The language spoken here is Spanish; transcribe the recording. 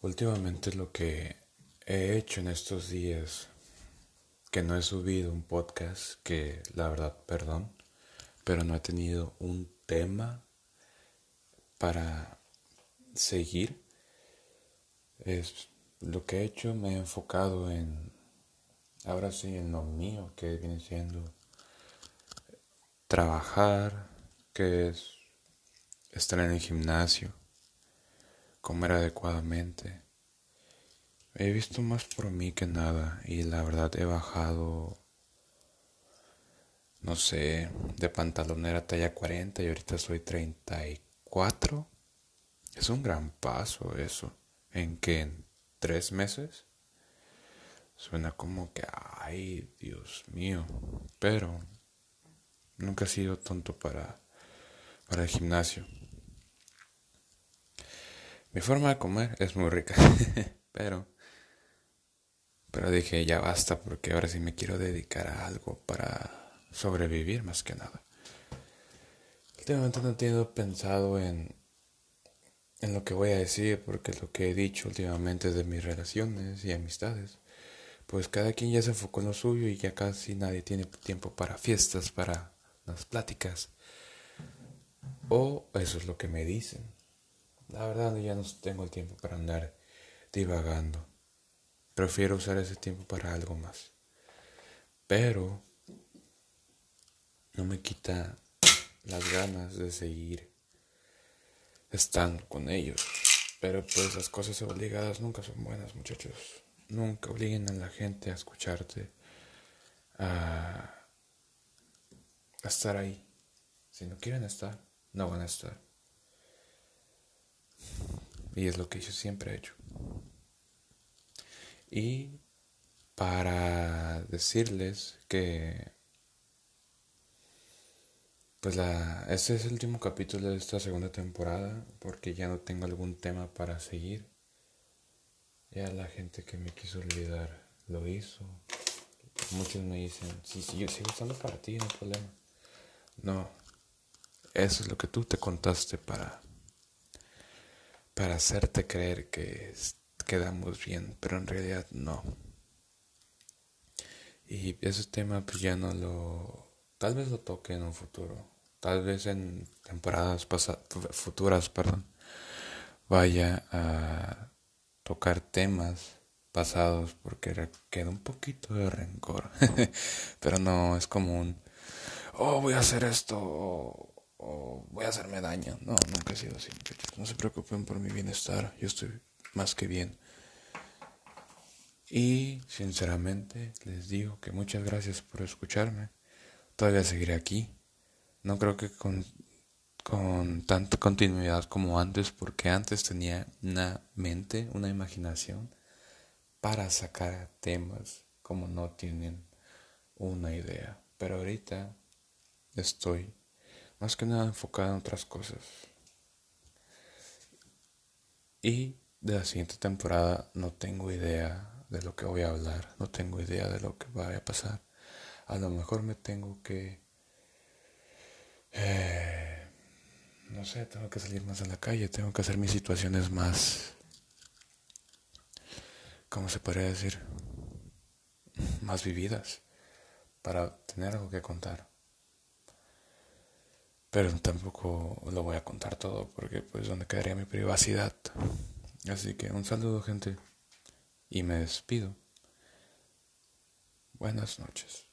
Últimamente lo que he hecho en estos días, que no he subido un podcast, que la verdad, perdón, pero no he tenido un tema para seguir, es lo que he hecho, me he enfocado en, ahora sí, en lo mío, que viene siendo trabajar, que es estar en el gimnasio comer adecuadamente. He visto más por mí que nada y la verdad he bajado, no sé, de pantalonera talla 40 y ahorita soy 34. Es un gran paso eso. ¿En que ¿En tres meses? Suena como que, ay, Dios mío. Pero nunca he sido tonto para, para el gimnasio. Mi forma de comer es muy rica, pero pero dije ya basta porque ahora sí me quiero dedicar a algo para sobrevivir más que nada. Últimamente no tengo pensado en en lo que voy a decir porque lo que he dicho últimamente de mis relaciones y amistades, pues cada quien ya se enfocó en lo suyo y ya casi nadie tiene tiempo para fiestas, para las pláticas. O eso es lo que me dicen. La verdad ya no tengo el tiempo para andar divagando. Prefiero usar ese tiempo para algo más. Pero no me quita las ganas de seguir estando con ellos. Pero pues las cosas obligadas nunca son buenas, muchachos. Nunca obliguen a la gente a escucharte, a, a estar ahí. Si no quieren estar, no van a estar. Y es lo que yo siempre he hecho. Y para decirles que pues la este es el último capítulo de esta segunda temporada porque ya no tengo algún tema para seguir. Ya la gente que me quiso olvidar lo hizo. Muchos me dicen, sí, sí, yo sigo estando para ti, no hay problema. No, eso es lo que tú te contaste para para hacerte creer que quedamos bien, pero en realidad no. Y ese tema pues ya no lo... Tal vez lo toque en un futuro. Tal vez en temporadas futuras, perdón, vaya a tocar temas pasados porque queda un poquito de rencor. pero no es como un, oh, voy a hacer esto, o voy a hacerme daño. No, nunca he sido así, No se preocupen por mi bienestar, yo estoy más que bien. Y sinceramente les digo que muchas gracias por escucharme. Todavía seguiré aquí. No creo que con, con tanta continuidad como antes, porque antes tenía una mente, una imaginación para sacar temas como no tienen una idea. Pero ahorita estoy más que nada enfocada en otras cosas. Y de la siguiente temporada no tengo idea de lo que voy a hablar, no tengo idea de lo que vaya a pasar. A lo mejor me tengo que... Eh, no sé, tengo que salir más a la calle, tengo que hacer mis situaciones más... ¿Cómo se podría decir? Más vividas para tener algo que contar. Pero tampoco lo voy a contar todo porque pues donde quedaría mi privacidad. Así que un saludo gente y me despido. Buenas noches.